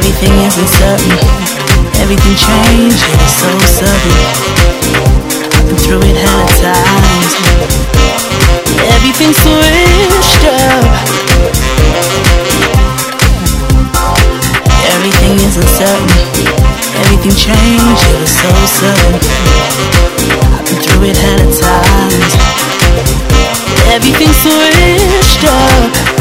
Everything is uncertain. Everything changed, and it's so sudden. I've been through it hella times. Everything switched up. Everything is uncertain. Everything changed, it was so sudden. I've been through it hella times. Everything switched up.